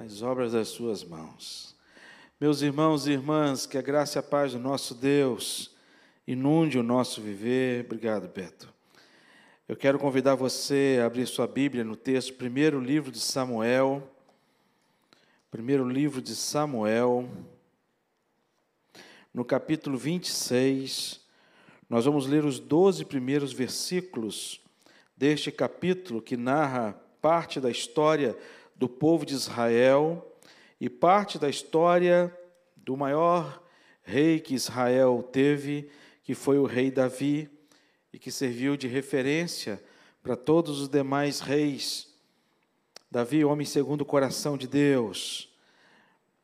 as obras das suas mãos. Meus irmãos e irmãs, que a graça e a paz do nosso Deus inunde o nosso viver. Obrigado, Beto. Eu quero convidar você a abrir sua Bíblia no texto, primeiro livro de Samuel. Primeiro livro de Samuel, no capítulo 26. Nós vamos ler os 12 primeiros versículos deste capítulo que narra parte da história do povo de Israel e parte da história do maior rei que Israel teve, que foi o rei Davi, e que serviu de referência para todos os demais reis. Davi, homem segundo o coração de Deus.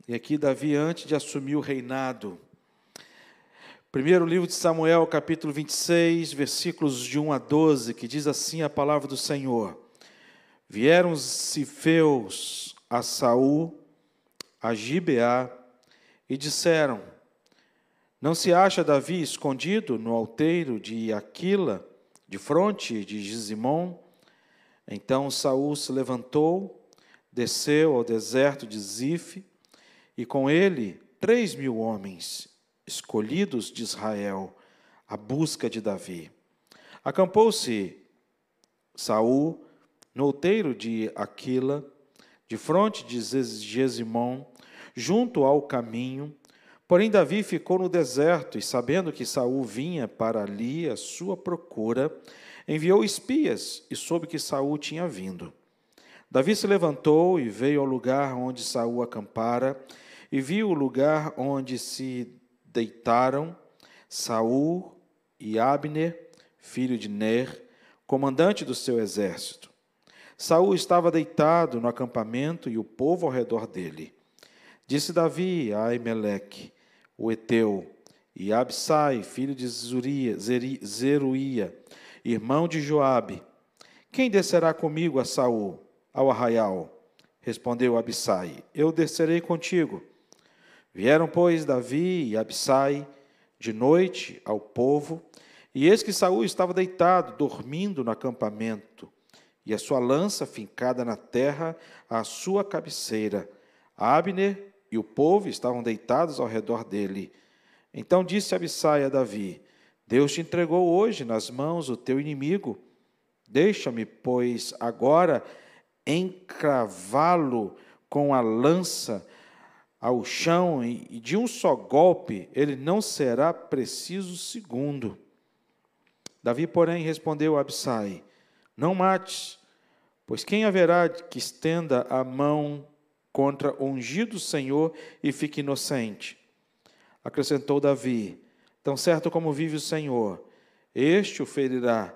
E aqui Davi, antes de assumir o reinado, Primeiro livro de Samuel, capítulo 26, versículos de 1 a 12, que diz assim a palavra do Senhor: Vieram os cifeus a Saul, a Gibeá, e disseram: Não se acha Davi escondido no alteiro de Aquila, de fronte de Gizimon? Então Saul se levantou, desceu ao deserto de Zif, e com ele três mil homens escolhidos de Israel, à busca de Davi. Acampou-se Saul no outeiro de Aquila, de fronte de Gesimon, junto ao caminho. Porém Davi ficou no deserto e sabendo que Saul vinha para ali à sua procura, enviou espias e soube que Saul tinha vindo. Davi se levantou e veio ao lugar onde Saul acampara e viu o lugar onde se deitaram Saul e Abner, filho de Ner, comandante do seu exército. Saul estava deitado no acampamento e o povo ao redor dele. Disse Davi a Aimeleque, o Eteu, e Absai, filho de Zuria, Zeruia, irmão de Joabe: Quem descerá comigo a Saul, ao arraial? Respondeu Absai: Eu descerei contigo. Vieram, pois, Davi e Absai de noite ao povo, e eis que Saul estava deitado, dormindo no acampamento, e a sua lança fincada na terra à sua cabeceira. Abner e o povo estavam deitados ao redor dele. Então disse Absai a Davi: Deus te entregou hoje nas mãos o teu inimigo. Deixa-me, pois, agora encravá-lo com a lança ao chão e de um só golpe ele não será preciso segundo. Davi, porém, respondeu a Absai: Não mates, pois quem haverá que estenda a mão contra o ungido Senhor e fique inocente? Acrescentou Davi: Tão certo como vive o Senhor, este o ferirá,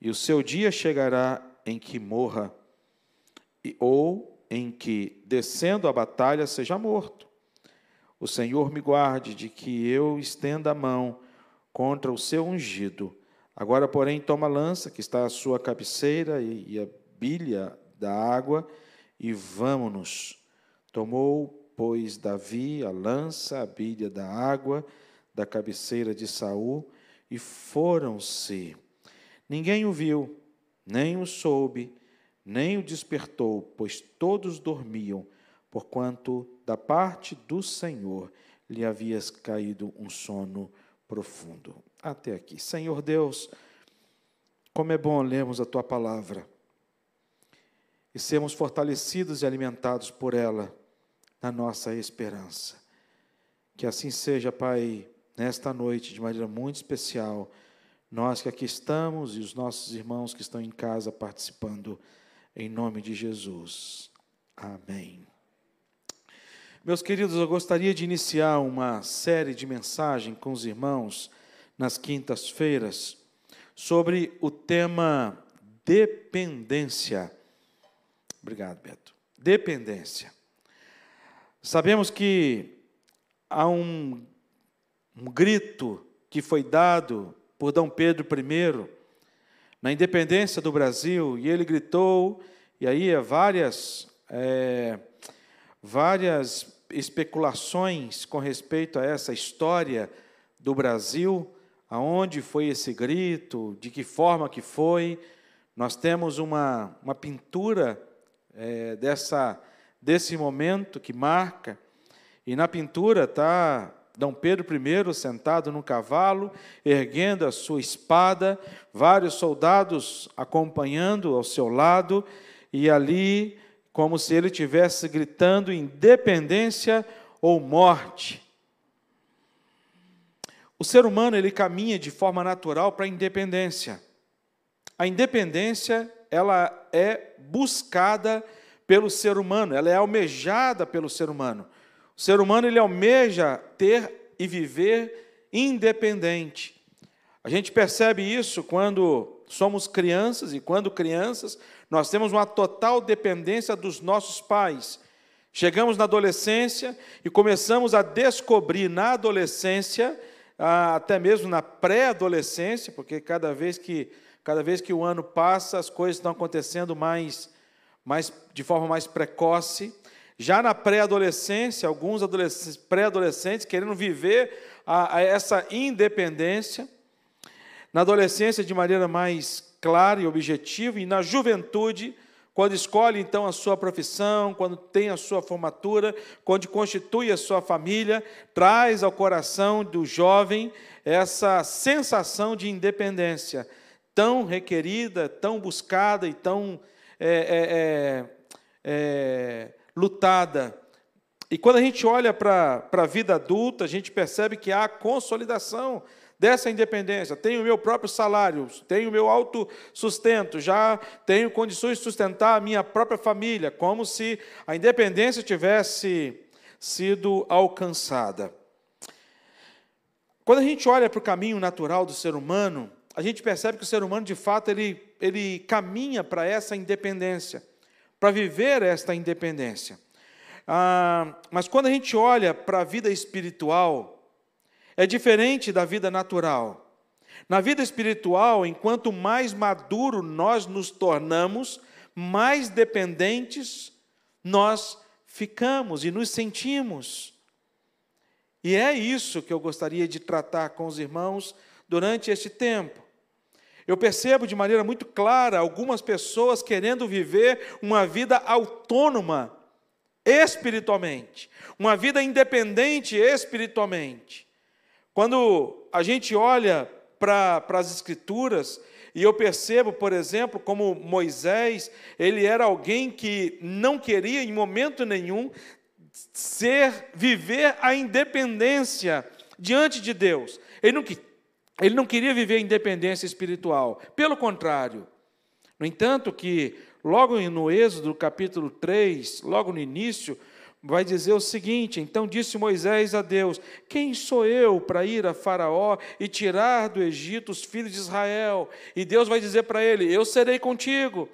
e o seu dia chegará em que morra, ou em que, descendo a batalha, seja morto. O Senhor me guarde de que eu estenda a mão contra o seu ungido. Agora, porém, toma a lança que está à sua cabeceira e a bilha da água e vamos-nos. Tomou, pois, Davi a lança, a bilha da água da cabeceira de Saul e foram-se. Ninguém o viu, nem o soube, nem o despertou, pois todos dormiam, porquanto da parte do Senhor lhe havia caído um sono profundo. Até aqui. Senhor Deus, como é bom lermos a tua palavra e sermos fortalecidos e alimentados por ela na nossa esperança. Que assim seja, Pai, nesta noite, de maneira muito especial, nós que aqui estamos e os nossos irmãos que estão em casa participando em nome de Jesus. Amém. Meus queridos, eu gostaria de iniciar uma série de mensagens com os irmãos nas quintas-feiras sobre o tema dependência. Obrigado, Beto. Dependência. Sabemos que há um, um grito que foi dado por Dom Pedro I na independência do Brasil, e ele gritou, e aí várias, é, várias especulações com respeito a essa história do Brasil, aonde foi esse grito, de que forma que foi. Nós temos uma, uma pintura é, dessa, desse momento que marca. E na pintura está D. Pedro I sentado no cavalo, erguendo a sua espada, vários soldados acompanhando ao seu lado, e ali, como se ele estivesse gritando independência ou morte. O ser humano ele caminha de forma natural para a independência. A independência ela é buscada pelo ser humano, ela é almejada pelo ser humano. O ser humano ele almeja ter e viver independente. A gente percebe isso quando somos crianças e quando crianças nós temos uma total dependência dos nossos pais. Chegamos na adolescência e começamos a descobrir na adolescência, até mesmo na pré-adolescência, porque cada vez que cada vez que o ano passa, as coisas estão acontecendo mais, mais de forma mais precoce. Já na pré-adolescência, alguns pré-adolescentes querendo viver a, a essa independência. Na adolescência, de maneira mais clara e objetiva, e na juventude, quando escolhe então a sua profissão, quando tem a sua formatura, quando constitui a sua família, traz ao coração do jovem essa sensação de independência, tão requerida, tão buscada e tão é, é, é, lutada. E quando a gente olha para a vida adulta, a gente percebe que há consolidação dessa independência. Tenho o meu próprio salário, tenho o meu autossustento, já tenho condições de sustentar a minha própria família, como se a independência tivesse sido alcançada. Quando a gente olha para o caminho natural do ser humano, a gente percebe que o ser humano, de fato, ele, ele caminha para essa independência para viver esta independência. Ah, mas quando a gente olha para a vida espiritual, é diferente da vida natural. Na vida espiritual, enquanto mais maduro nós nos tornamos, mais dependentes nós ficamos e nos sentimos. E é isso que eu gostaria de tratar com os irmãos durante este tempo. Eu percebo de maneira muito clara algumas pessoas querendo viver uma vida autônoma espiritualmente, uma vida independente espiritualmente. Quando a gente olha para as Escrituras, e eu percebo, por exemplo, como Moisés, ele era alguém que não queria em momento nenhum ser viver a independência diante de Deus. Ele não, ele não queria viver a independência espiritual, pelo contrário. No entanto, que logo no Êxodo, capítulo 3, logo no início, vai dizer o seguinte: Então disse Moisés a Deus: Quem sou eu para ir a Faraó e tirar do Egito os filhos de Israel? E Deus vai dizer para ele: Eu serei contigo.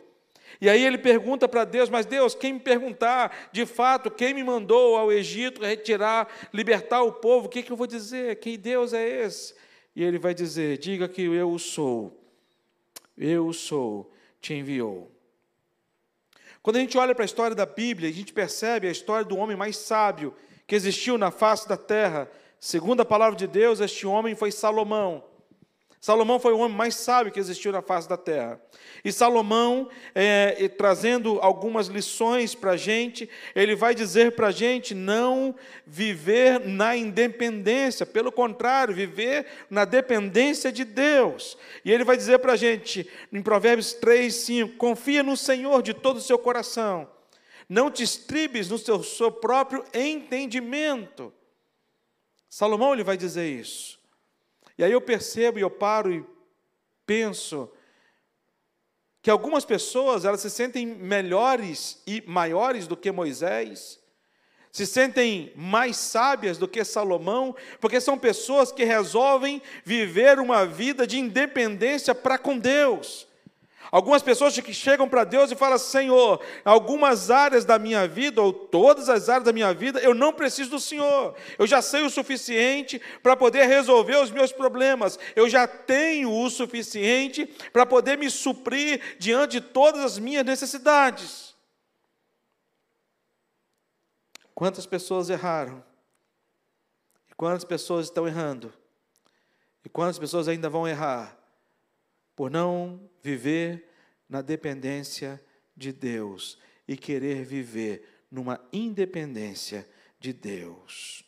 E aí ele pergunta para Deus: Mas Deus, quem me perguntar de fato quem me mandou ao Egito retirar, libertar o povo, o que, que eu vou dizer? Quem Deus é esse? E ele vai dizer: Diga que eu sou, eu sou, te enviou. Quando a gente olha para a história da Bíblia, a gente percebe a história do homem mais sábio que existiu na face da terra. Segundo a palavra de Deus, este homem foi Salomão. Salomão foi o homem mais sábio que existiu na face da terra. E Salomão, é, trazendo algumas lições para a gente, ele vai dizer para a gente não viver na independência, pelo contrário, viver na dependência de Deus. E ele vai dizer para a gente, em Provérbios 3, 5, confia no Senhor de todo o seu coração, não te estribes no seu, seu próprio entendimento. Salomão ele vai dizer isso. E aí eu percebo e eu paro e penso que algumas pessoas elas se sentem melhores e maiores do que Moisés, se sentem mais sábias do que Salomão, porque são pessoas que resolvem viver uma vida de independência para com Deus. Algumas pessoas que chegam para Deus e falam: Senhor, algumas áreas da minha vida, ou todas as áreas da minha vida, eu não preciso do Senhor. Eu já sei o suficiente para poder resolver os meus problemas. Eu já tenho o suficiente para poder me suprir diante de todas as minhas necessidades. Quantas pessoas erraram? E quantas pessoas estão errando? E quantas pessoas ainda vão errar? Por não viver na dependência de Deus e querer viver numa independência de Deus.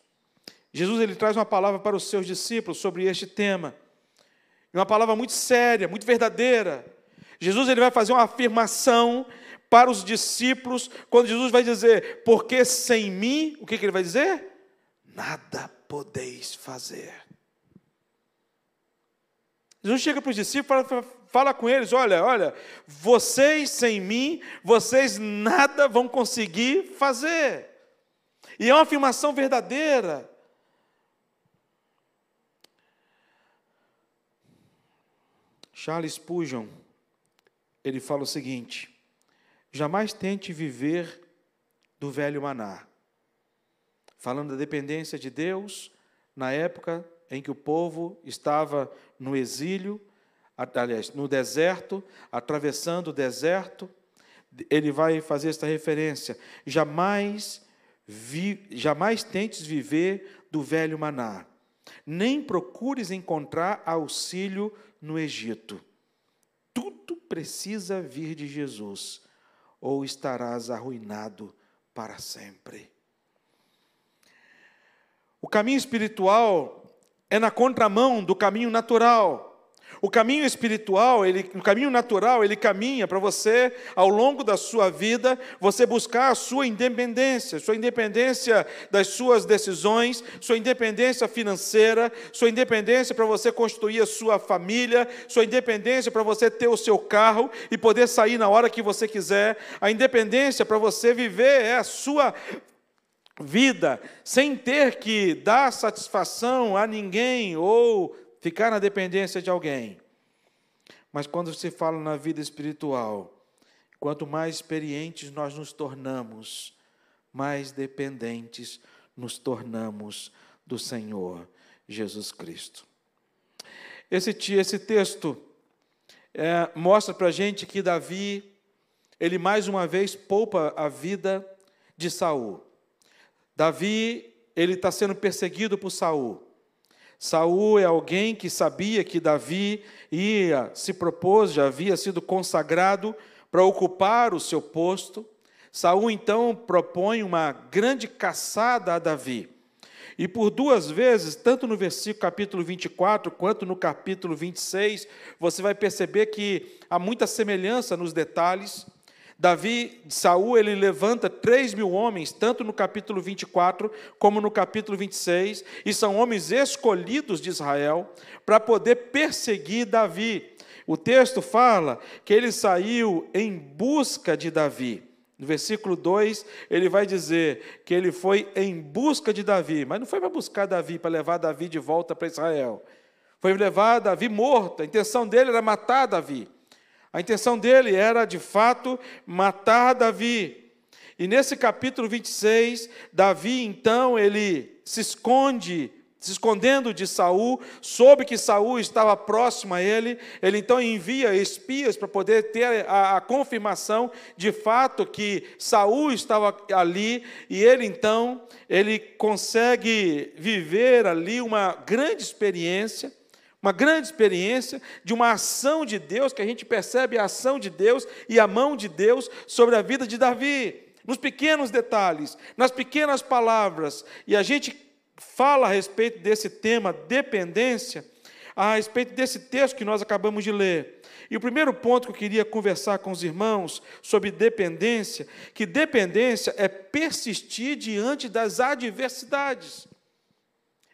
Jesus ele traz uma palavra para os seus discípulos sobre este tema. Uma palavra muito séria, muito verdadeira. Jesus ele vai fazer uma afirmação para os discípulos, quando Jesus vai dizer: Porque sem mim, o que, que ele vai dizer? Nada podeis fazer. Jesus chega para os discípulos fala, fala com eles: olha, olha, vocês sem mim, vocês nada vão conseguir fazer. E é uma afirmação verdadeira. Charles Spurgeon, ele fala o seguinte: jamais tente viver do velho maná. Falando da dependência de Deus, na época em que o povo estava no exílio, aliás, no deserto, atravessando o deserto, ele vai fazer esta referência: jamais, vi, jamais tentes viver do velho maná, nem procures encontrar auxílio no Egito. Tudo precisa vir de Jesus, ou estarás arruinado para sempre. O caminho espiritual é na contramão do caminho natural. O caminho espiritual, ele, o caminho natural, ele caminha para você, ao longo da sua vida, você buscar a sua independência, sua independência das suas decisões, sua independência financeira, sua independência para você construir a sua família, sua independência para você ter o seu carro e poder sair na hora que você quiser, a independência para você viver é a sua vida sem ter que dar satisfação a ninguém ou ficar na dependência de alguém. Mas quando se fala na vida espiritual, quanto mais experientes nós nos tornamos, mais dependentes nos tornamos do Senhor Jesus Cristo. Esse, esse texto é, mostra para a gente que Davi, ele mais uma vez poupa a vida de Saul. Davi, ele está sendo perseguido por Saul. Saul é alguém que sabia que Davi ia se propôs, já havia sido consagrado para ocupar o seu posto. Saul então propõe uma grande caçada a Davi. E por duas vezes, tanto no versículo capítulo 24 quanto no capítulo 26, você vai perceber que há muita semelhança nos detalhes. Davi, Saul, ele levanta três mil homens, tanto no capítulo 24 como no capítulo 26, e são homens escolhidos de Israel para poder perseguir Davi. O texto fala que ele saiu em busca de Davi. No versículo 2, ele vai dizer que ele foi em busca de Davi, mas não foi para buscar Davi, para levar Davi de volta para Israel. Foi levar Davi morto, a intenção dele era matar Davi. A intenção dele era, de fato, matar Davi. E nesse capítulo 26, Davi, então, ele se esconde, se escondendo de Saul, soube que Saul estava próximo a ele, ele então envia espias para poder ter a, a confirmação de fato que Saul estava ali, e ele então, ele consegue viver ali uma grande experiência, uma grande experiência de uma ação de Deus, que a gente percebe a ação de Deus e a mão de Deus sobre a vida de Davi, nos pequenos detalhes, nas pequenas palavras. E a gente fala a respeito desse tema, dependência, a respeito desse texto que nós acabamos de ler. E o primeiro ponto que eu queria conversar com os irmãos sobre dependência, que dependência é persistir diante das adversidades.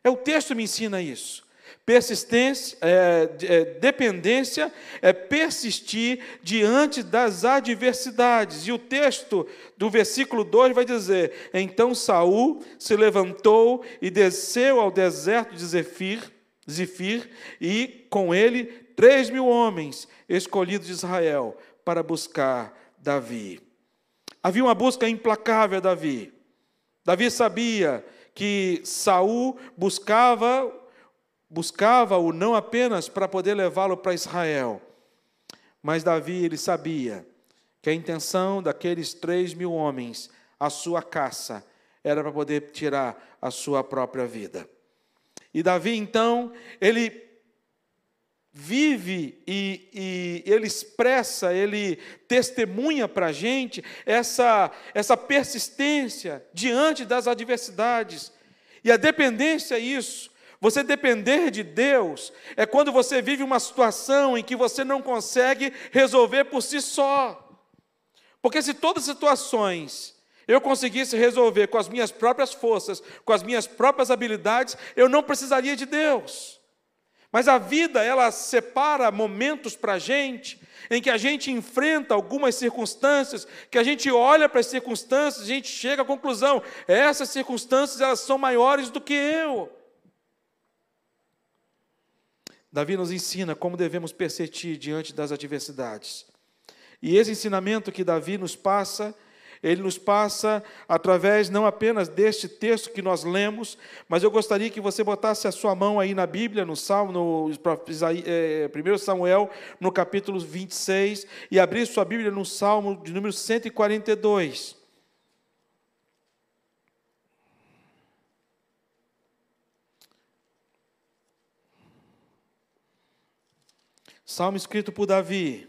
É o texto me ensina isso. Persistência, é, é, dependência é persistir diante das adversidades. E o texto do versículo 2 vai dizer: Então Saul se levantou e desceu ao deserto de Zefir, Zifir, e com ele três mil homens escolhidos de Israel para buscar Davi. Havia uma busca implacável a Davi. Davi sabia que Saul buscava buscava-o não apenas para poder levá-lo para Israel, mas Davi ele sabia que a intenção daqueles três mil homens, a sua caça, era para poder tirar a sua própria vida. E Davi então ele vive e, e, ele expressa, ele testemunha para a gente essa, essa persistência diante das adversidades. E a dependência é isso. Você depender de Deus é quando você vive uma situação em que você não consegue resolver por si só. Porque se todas as situações eu conseguisse resolver com as minhas próprias forças, com as minhas próprias habilidades, eu não precisaria de Deus. Mas a vida, ela separa momentos para a gente, em que a gente enfrenta algumas circunstâncias, que a gente olha para as circunstâncias, a gente chega à conclusão, essas circunstâncias, elas são maiores do que eu. Davi nos ensina como devemos persistir diante das adversidades. E esse ensinamento que Davi nos passa, ele nos passa através não apenas deste texto que nós lemos, mas eu gostaria que você botasse a sua mão aí na Bíblia, no Salmo, no 1 é, Samuel, no capítulo 26, e abrisse sua Bíblia no Salmo de número 142. Salmo escrito por Davi.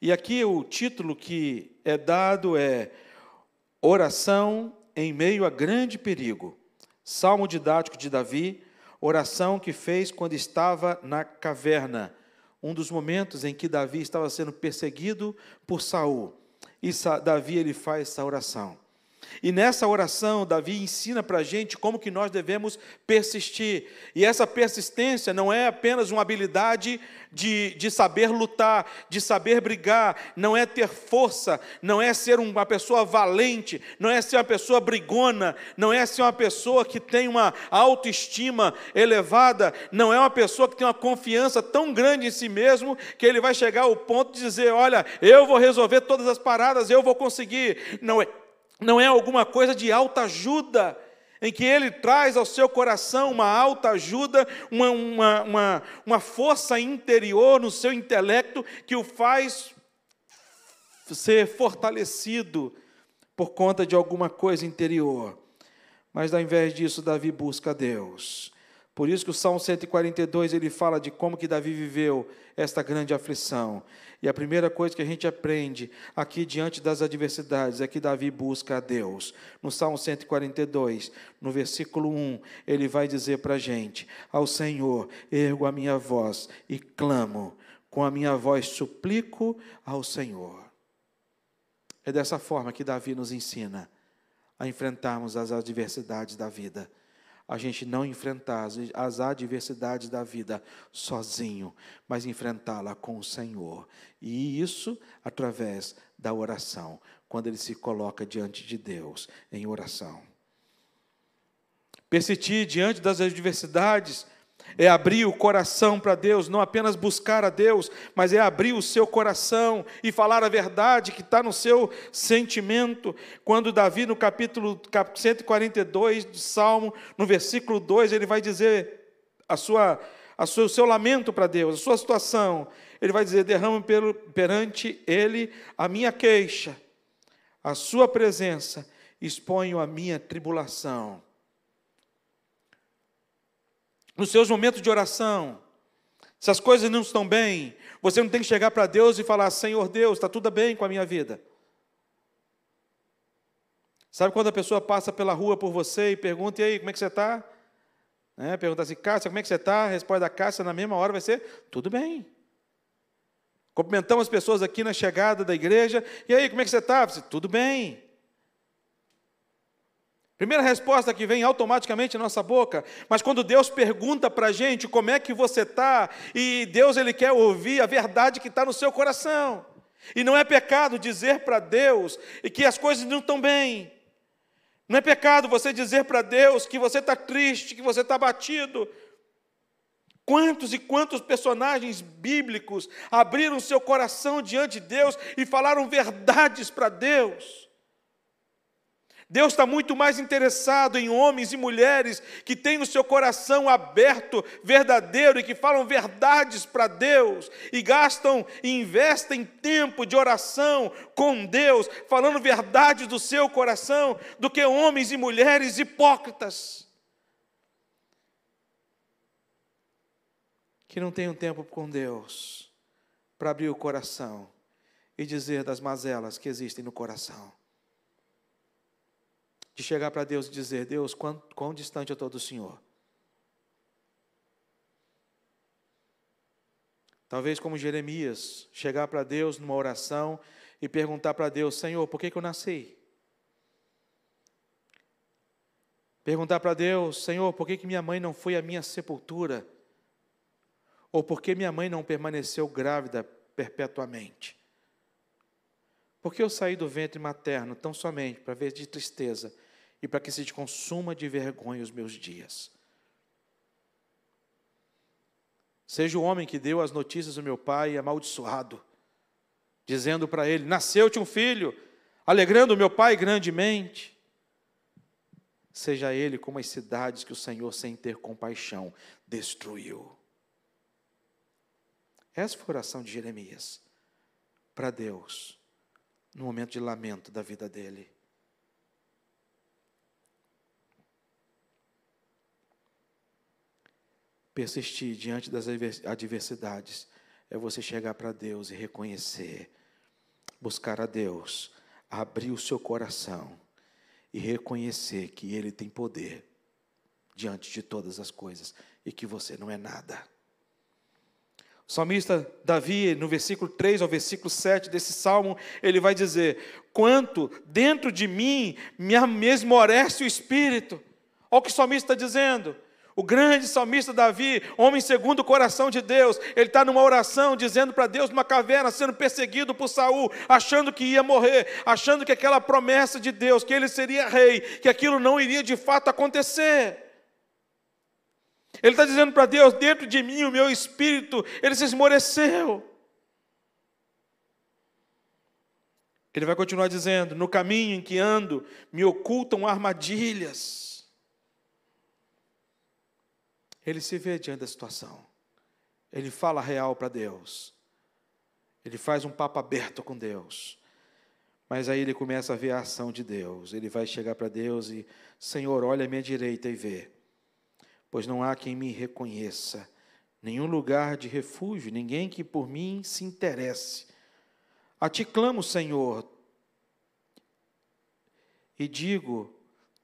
E aqui o título que é dado é Oração em meio a grande perigo. Salmo didático de Davi, oração que fez quando estava na caverna, um dos momentos em que Davi estava sendo perseguido por Saul. E Davi ele faz essa oração. E nessa oração, Davi ensina para a gente como que nós devemos persistir. E essa persistência não é apenas uma habilidade de, de saber lutar, de saber brigar, não é ter força, não é ser uma pessoa valente, não é ser uma pessoa brigona, não é ser uma pessoa que tem uma autoestima elevada, não é uma pessoa que tem uma confiança tão grande em si mesmo que ele vai chegar ao ponto de dizer: Olha, eu vou resolver todas as paradas, eu vou conseguir. Não é não é alguma coisa de alta ajuda, em que ele traz ao seu coração uma alta ajuda, uma, uma, uma, uma força interior no seu intelecto que o faz ser fortalecido por conta de alguma coisa interior. Mas ao invés disso, Davi busca Deus. Por isso que o Salmo 142 ele fala de como que Davi viveu esta grande aflição. E a primeira coisa que a gente aprende aqui diante das adversidades é que Davi busca a Deus. No Salmo 142, no versículo 1, ele vai dizer para a gente: Ao Senhor ergo a minha voz e clamo, com a minha voz suplico ao Senhor. É dessa forma que Davi nos ensina a enfrentarmos as adversidades da vida a gente não enfrentar as adversidades da vida sozinho, mas enfrentá-la com o Senhor. E isso através da oração, quando ele se coloca diante de Deus em oração. Persistir diante das adversidades é abrir o coração para Deus, não apenas buscar a Deus, mas é abrir o seu coração e falar a verdade que está no seu sentimento. Quando Davi, no capítulo 142 do Salmo, no versículo 2, ele vai dizer a sua, a sua, o seu lamento para Deus, a sua situação. Ele vai dizer: derrama perante Ele a minha queixa, a Sua presença, exponho a minha tribulação nos seus momentos de oração, se as coisas não estão bem, você não tem que chegar para Deus e falar: Senhor Deus, está tudo bem com a minha vida. Sabe quando a pessoa passa pela rua por você e pergunta: e aí, como é que você está? Né? Pergunta assim: Cássia, como é que você está? Resposta da Cássia na mesma hora vai ser: tudo bem. Cumprimentamos as pessoas aqui na chegada da igreja: e aí, como é que você está? Tudo bem. Primeira resposta que vem automaticamente na nossa boca, mas quando Deus pergunta para a gente como é que você está, e Deus ele quer ouvir a verdade que está no seu coração. E não é pecado dizer para Deus que as coisas não estão bem. Não é pecado você dizer para Deus que você está triste, que você está batido. Quantos e quantos personagens bíblicos abriram seu coração diante de Deus e falaram verdades para Deus? Deus está muito mais interessado em homens e mulheres que têm o seu coração aberto, verdadeiro e que falam verdades para Deus e gastam e investem tempo de oração com Deus, falando verdades do seu coração, do que homens e mulheres hipócritas que não tem um tempo com Deus para abrir o coração e dizer das mazelas que existem no coração. De chegar para Deus e dizer: Deus, quão, quão distante eu estou do Senhor. Talvez como Jeremias, chegar para Deus numa oração e perguntar para Deus: Senhor, por que, que eu nasci? Perguntar para Deus: Senhor, por que, que minha mãe não foi à minha sepultura? Ou por que minha mãe não permaneceu grávida perpetuamente? Porque eu saí do ventre materno tão somente para ver de tristeza e para que se consuma de vergonha os meus dias. Seja o homem que deu as notícias do meu pai amaldiçoado, dizendo para ele: Nasceu-te um filho, alegrando meu pai grandemente. Seja ele como as cidades que o Senhor, sem ter compaixão, destruiu. Essa foi a oração de Jeremias para Deus, no momento de lamento da vida dele. Persistir diante das adversidades é você chegar para Deus e reconhecer, buscar a Deus, abrir o seu coração e reconhecer que Ele tem poder diante de todas as coisas e que você não é nada. O salmista Davi, no versículo 3 ao versículo 7 desse salmo, ele vai dizer: Quanto dentro de mim me esmorece o espírito. Olha o que o salmista está dizendo. O grande salmista Davi, homem segundo o coração de Deus, ele está numa oração dizendo para Deus numa caverna, sendo perseguido por Saul, achando que ia morrer, achando que aquela promessa de Deus, que ele seria rei, que aquilo não iria de fato acontecer. Ele está dizendo para Deus: dentro de mim, o meu espírito, ele se esmoreceu. Ele vai continuar dizendo: no caminho em que ando, me ocultam armadilhas. Ele se vê diante da situação. Ele fala real para Deus. Ele faz um papo aberto com Deus. Mas aí ele começa a ver a ação de Deus. Ele vai chegar para Deus e, Senhor, olha à minha direita e vê. Pois não há quem me reconheça, nenhum lugar de refúgio, ninguém que por mim se interesse. A ti clamo, Senhor, e digo: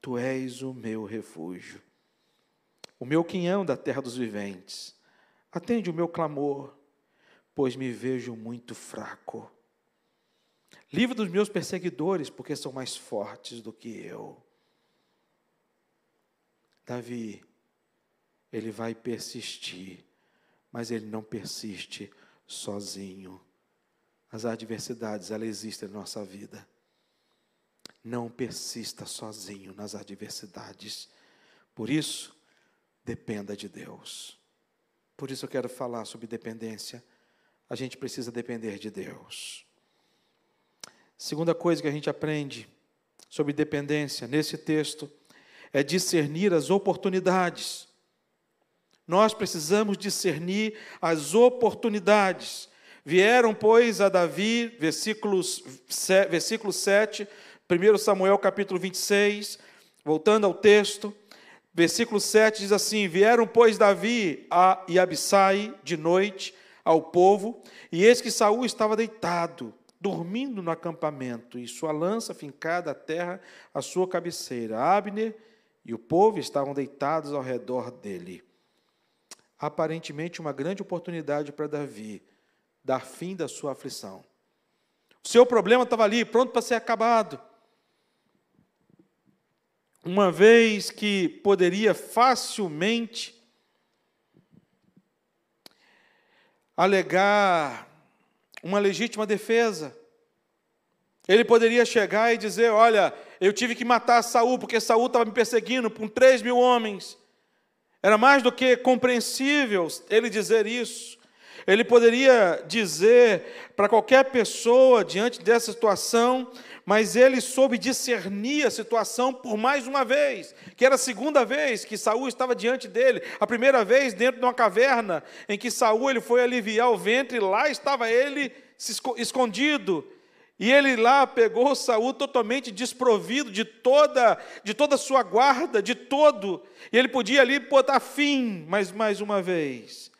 Tu és o meu refúgio o meu quinhão da terra dos viventes. Atende o meu clamor, pois me vejo muito fraco. Livre dos meus perseguidores, porque são mais fortes do que eu. Davi, ele vai persistir, mas ele não persiste sozinho. As adversidades, elas existem na nossa vida. Não persista sozinho nas adversidades. Por isso, dependa de Deus. Por isso eu quero falar sobre dependência. A gente precisa depender de Deus. Segunda coisa que a gente aprende sobre dependência nesse texto é discernir as oportunidades. Nós precisamos discernir as oportunidades. Vieram, pois, a Davi, versículos, versículo 7, 1 Samuel capítulo 26, voltando ao texto, Versículo 7 diz assim: Vieram, pois, Davi a, e Abissai de noite ao povo, e eis que Saul estava deitado, dormindo no acampamento, e sua lança fincada à terra à sua cabeceira. Abner e o povo estavam deitados ao redor dele. Aparentemente, uma grande oportunidade para Davi dar fim da sua aflição. O seu problema estava ali, pronto para ser acabado uma vez que poderia facilmente alegar uma legítima defesa. Ele poderia chegar e dizer: Olha, eu tive que matar Saul porque Saul estava me perseguindo com três mil homens. Era mais do que compreensível ele dizer isso. Ele poderia dizer para qualquer pessoa diante dessa situação: mas ele soube discernir a situação por mais uma vez, que era a segunda vez que Saul estava diante dele, a primeira vez dentro de uma caverna, em que Saul ele foi aliviar o ventre, e lá estava ele escondido. E ele lá pegou Saul totalmente desprovido de toda de toda a sua guarda, de todo. E ele podia ali botar fim, mas mais uma vez,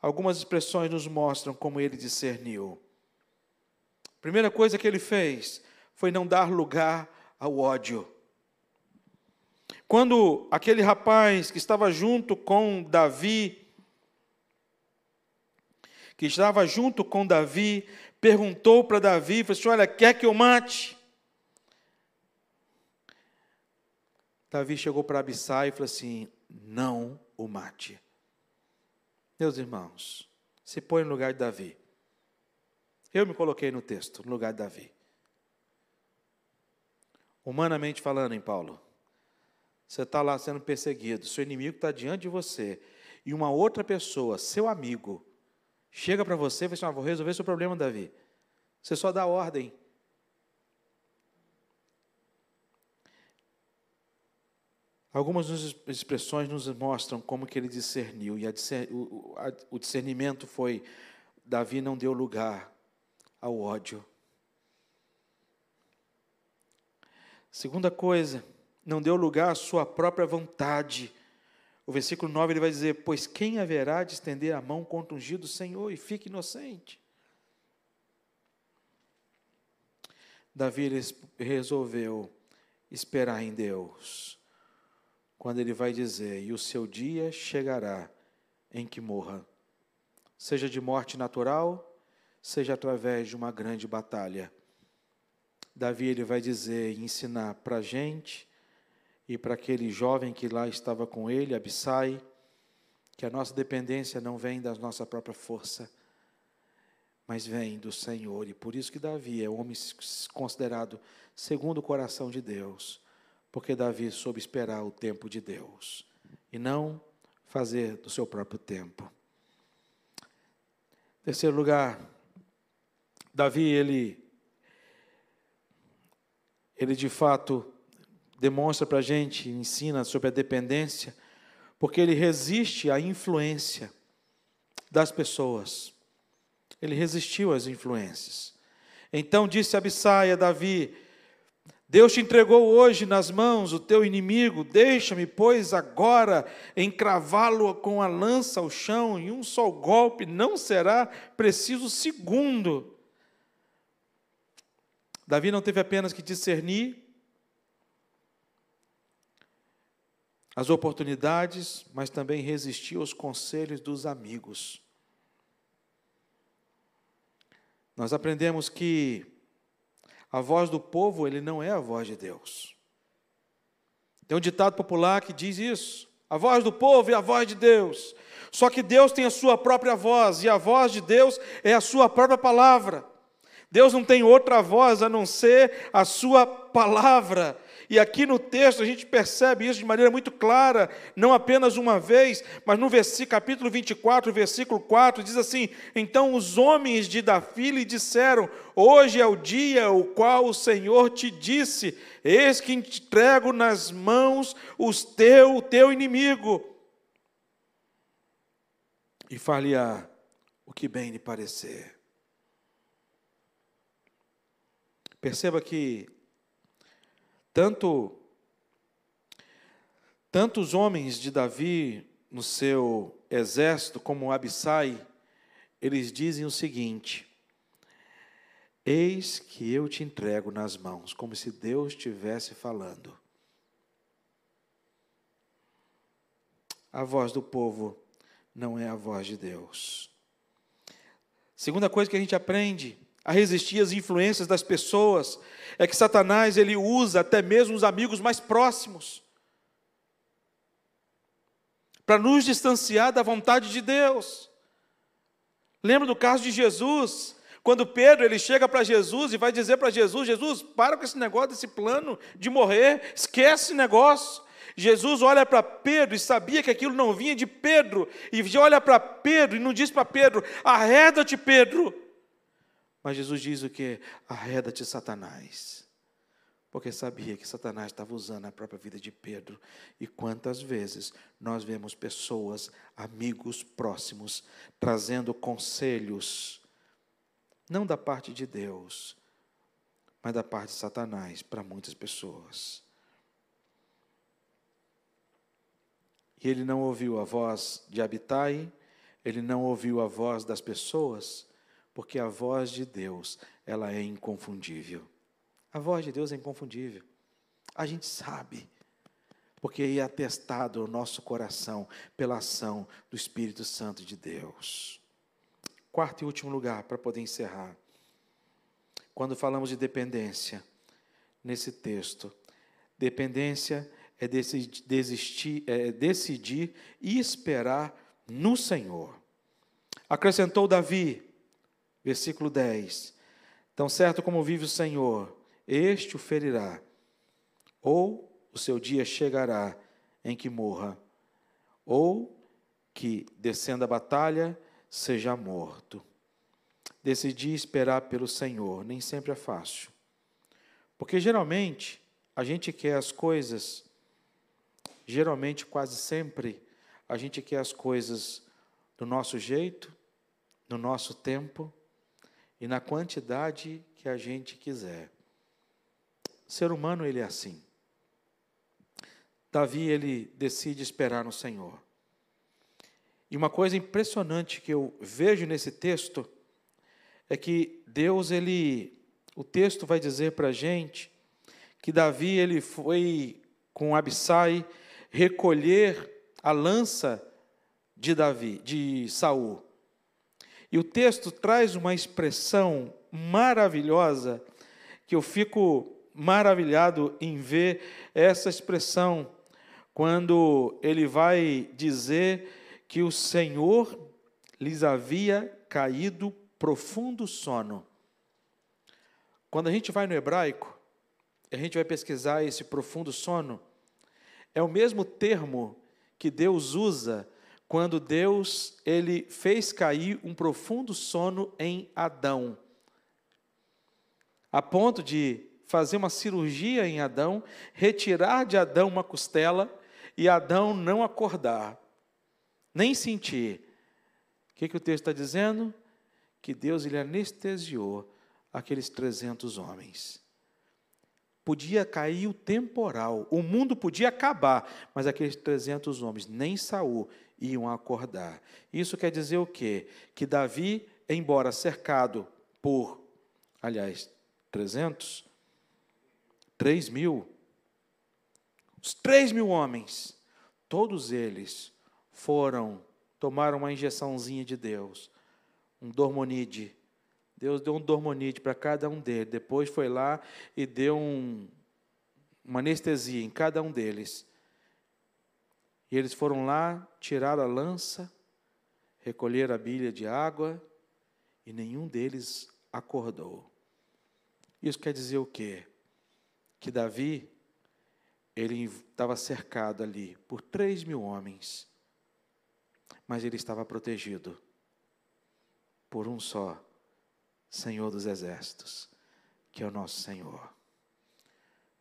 algumas expressões nos mostram como ele discerniu. Primeira coisa que ele fez foi não dar lugar ao ódio. Quando aquele rapaz que estava junto com Davi, que estava junto com Davi, perguntou para Davi, falou assim, olha, quer que eu mate? Davi chegou para Abissai e falou assim, não o mate. Meus irmãos, se põe no lugar de Davi. Eu me coloquei no texto, no lugar de Davi. Humanamente falando, em Paulo, você está lá sendo perseguido, seu inimigo está diante de você, e uma outra pessoa, seu amigo, chega para você e fala assim: ah, vou resolver seu problema, Davi. Você só dá ordem. Algumas expressões nos mostram como que ele discerniu, e o discernimento foi: Davi não deu lugar ao ódio. Segunda coisa, não deu lugar à sua própria vontade. O versículo 9 ele vai dizer: Pois quem haverá de estender a mão contra o ungido do Senhor e fique inocente? Davi resolveu esperar em Deus, quando ele vai dizer: E o seu dia chegará em que morra, seja de morte natural, seja através de uma grande batalha. Davi ele vai dizer e ensinar para a gente e para aquele jovem que lá estava com ele, Abissai, que a nossa dependência não vem da nossa própria força, mas vem do Senhor. E por isso que Davi é homem considerado segundo o coração de Deus, porque Davi soube esperar o tempo de Deus e não fazer do seu próprio tempo. Terceiro lugar, Davi ele ele de fato demonstra para a gente, ensina sobre a dependência, porque ele resiste à influência das pessoas. Ele resistiu às influências. Então disse Abissai a Davi: Deus te entregou hoje nas mãos o teu inimigo, deixa-me, pois, agora encravá-lo com a lança ao chão, e um só golpe não será preciso segundo. Davi não teve apenas que discernir as oportunidades, mas também resistir aos conselhos dos amigos. Nós aprendemos que a voz do povo, ele não é a voz de Deus. Tem um ditado popular que diz isso: a voz do povo é a voz de Deus. Só que Deus tem a sua própria voz, e a voz de Deus é a sua própria palavra. Deus não tem outra voz a não ser a sua palavra. E aqui no texto a gente percebe isso de maneira muito clara, não apenas uma vez, mas no versículo, capítulo 24, versículo 4, diz assim: Então os homens de Davi lhe disseram: Hoje é o dia o qual o Senhor te disse: Eis que entrego nas mãos os teu, o teu inimigo. E far-lhe-á o que bem lhe parecer. Perceba que tanto tanto os homens de Davi no seu exército como Abissai, eles dizem o seguinte: Eis que eu te entrego nas mãos, como se Deus estivesse falando. A voz do povo não é a voz de Deus. Segunda coisa que a gente aprende a resistir às influências das pessoas, é que Satanás ele usa até mesmo os amigos mais próximos para nos distanciar da vontade de Deus. Lembra do caso de Jesus, quando Pedro ele chega para Jesus e vai dizer para Jesus: Jesus, para com esse negócio desse plano de morrer, esquece esse negócio. Jesus olha para Pedro e sabia que aquilo não vinha de Pedro, e olha para Pedro e não diz para Pedro: arreda-te, Pedro. Mas Jesus diz o que? Arreda-te, Satanás. Porque sabia que Satanás estava usando a própria vida de Pedro. E quantas vezes nós vemos pessoas, amigos próximos, trazendo conselhos, não da parte de Deus, mas da parte de Satanás para muitas pessoas. E ele não ouviu a voz de Abitai, ele não ouviu a voz das pessoas, porque a voz de Deus, ela é inconfundível. A voz de Deus é inconfundível. A gente sabe, porque é atestado o nosso coração pela ação do Espírito Santo de Deus. Quarto e último lugar, para poder encerrar. Quando falamos de dependência, nesse texto, dependência é desistir, é decidir e esperar no Senhor. Acrescentou Davi, versículo 10: Tão certo como vive o Senhor, este o ferirá, ou o seu dia chegará em que morra, ou que, descendo a batalha, seja morto. Decidi esperar pelo Senhor, nem sempre é fácil. Porque geralmente a gente quer as coisas, geralmente, quase sempre, a gente quer as coisas do nosso jeito, no nosso tempo e na quantidade que a gente quiser. O ser humano ele é assim. Davi ele decide esperar no Senhor. E uma coisa impressionante que eu vejo nesse texto é que Deus ele, o texto vai dizer para a gente que Davi ele foi com Abissai recolher a lança de Davi, de Saul. E o texto traz uma expressão maravilhosa que eu fico maravilhado em ver essa expressão quando ele vai dizer que o Senhor lhes havia caído profundo sono. Quando a gente vai no hebraico, a gente vai pesquisar esse profundo sono, é o mesmo termo que Deus usa quando Deus ele fez cair um profundo sono em Adão, a ponto de fazer uma cirurgia em Adão, retirar de Adão uma costela e Adão não acordar, nem sentir. O que, que o texto está dizendo? Que Deus ele anestesiou aqueles 300 homens podia cair o temporal, o mundo podia acabar, mas aqueles 300 homens, nem Saul, iam acordar. Isso quer dizer o quê? Que Davi, embora cercado por, aliás, 300, 3 mil, os 3 mil homens, todos eles foram, tomaram uma injeçãozinha de Deus, um dormonide, Deus deu um dormonite para cada um deles. Depois foi lá e deu um, uma anestesia em cada um deles. E eles foram lá, tiraram a lança, recolheram a bilha de água e nenhum deles acordou. Isso quer dizer o quê? Que Davi, ele estava cercado ali por três mil homens, mas ele estava protegido por um só Senhor dos Exércitos, que é o nosso Senhor.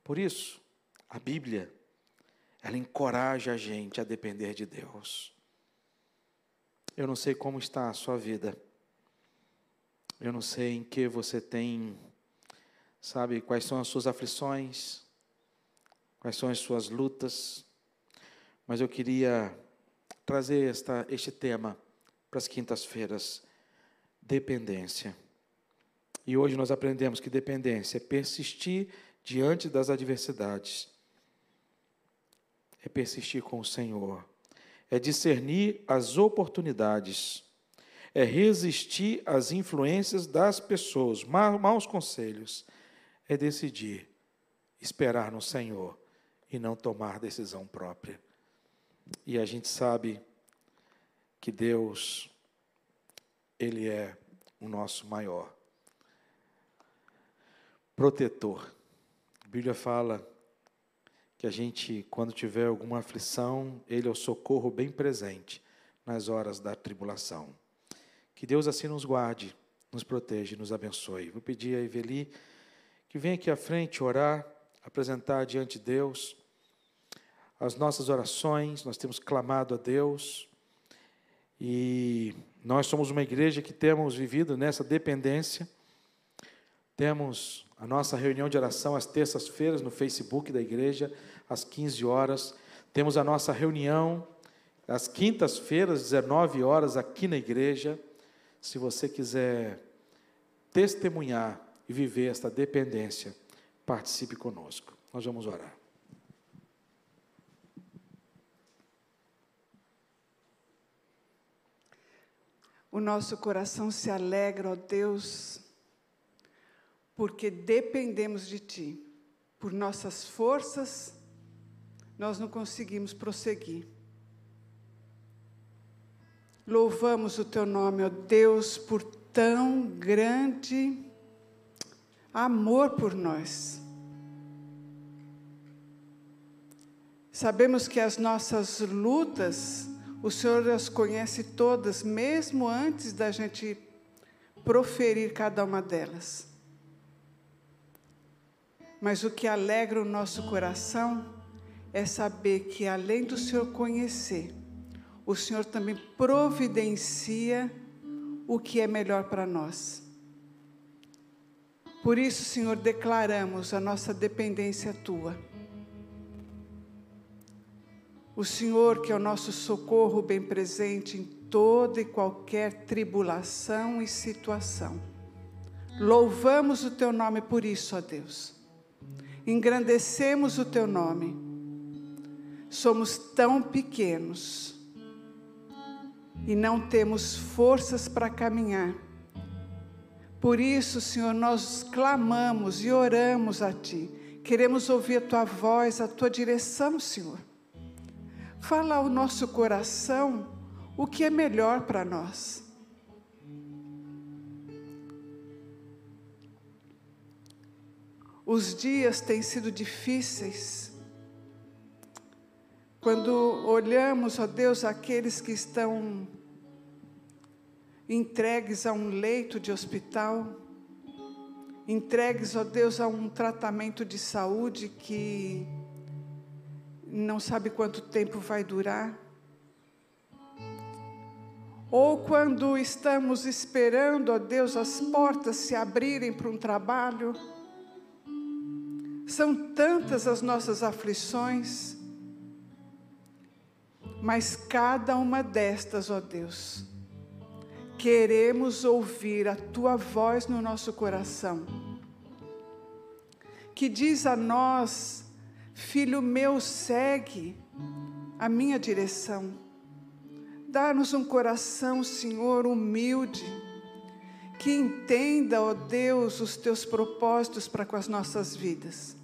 Por isso, a Bíblia, ela encoraja a gente a depender de Deus. Eu não sei como está a sua vida. Eu não sei em que você tem, sabe, quais são as suas aflições, quais são as suas lutas. Mas eu queria trazer esta, este tema para as quintas-feiras: dependência. E hoje nós aprendemos que dependência é persistir diante das adversidades, é persistir com o Senhor, é discernir as oportunidades, é resistir às influências das pessoas, maus conselhos, é decidir esperar no Senhor e não tomar decisão própria. E a gente sabe que Deus, Ele é o nosso maior protetor. A Bíblia fala que a gente, quando tiver alguma aflição, Ele é o socorro bem presente nas horas da tribulação. Que Deus assim nos guarde, nos proteja e nos abençoe. Vou pedir a Eveli que venha aqui à frente orar, apresentar diante de Deus as nossas orações, nós temos clamado a Deus e nós somos uma igreja que temos vivido nessa dependência, temos a nossa reunião de oração às terças-feiras no Facebook da igreja, às 15 horas. Temos a nossa reunião às quintas-feiras, 19 horas, aqui na igreja. Se você quiser testemunhar e viver esta dependência, participe conosco. Nós vamos orar. O nosso coração se alegra, ó Deus, porque dependemos de Ti. Por nossas forças, nós não conseguimos prosseguir. Louvamos o Teu nome, ó Deus, por tão grande amor por nós. Sabemos que as nossas lutas, o Senhor as conhece todas, mesmo antes da gente proferir cada uma delas. Mas o que alegra o nosso coração é saber que, além do Senhor conhecer, o Senhor também providencia o que é melhor para nós. Por isso, Senhor, declaramos a nossa dependência tua. O Senhor, que é o nosso socorro bem presente em toda e qualquer tribulação e situação. Louvamos o teu nome por isso, ó Deus engrandecemos o teu nome. Somos tão pequenos e não temos forças para caminhar. Por isso, Senhor, nós clamamos e oramos a Ti. Queremos ouvir a Tua voz, a Tua direção, Senhor. Fala ao nosso coração o que é melhor para nós. Os dias têm sido difíceis. Quando olhamos, ó Deus, aqueles que estão entregues a um leito de hospital, entregues, ó Deus, a um tratamento de saúde que não sabe quanto tempo vai durar. Ou quando estamos esperando, ó Deus, as portas se abrirem para um trabalho, são tantas as nossas aflições, mas cada uma destas, ó Deus, queremos ouvir a tua voz no nosso coração, que diz a nós, filho meu, segue a minha direção. Dá-nos um coração, Senhor, humilde, que entenda, ó Deus, os teus propósitos para com as nossas vidas.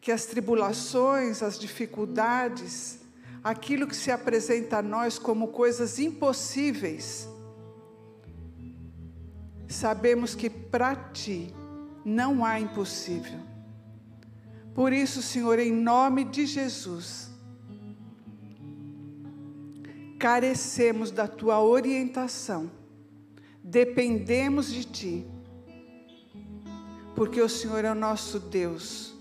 Que as tribulações, as dificuldades, aquilo que se apresenta a nós como coisas impossíveis, sabemos que para ti não há impossível. Por isso, Senhor, em nome de Jesus, carecemos da tua orientação dependemos de Ti, porque o Senhor é o nosso Deus,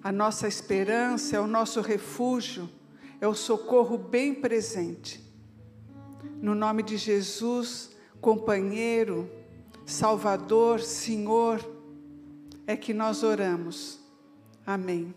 a nossa esperança, é o nosso refúgio, é o socorro bem presente. No nome de Jesus, companheiro, Salvador, Senhor, é que nós oramos. Amém.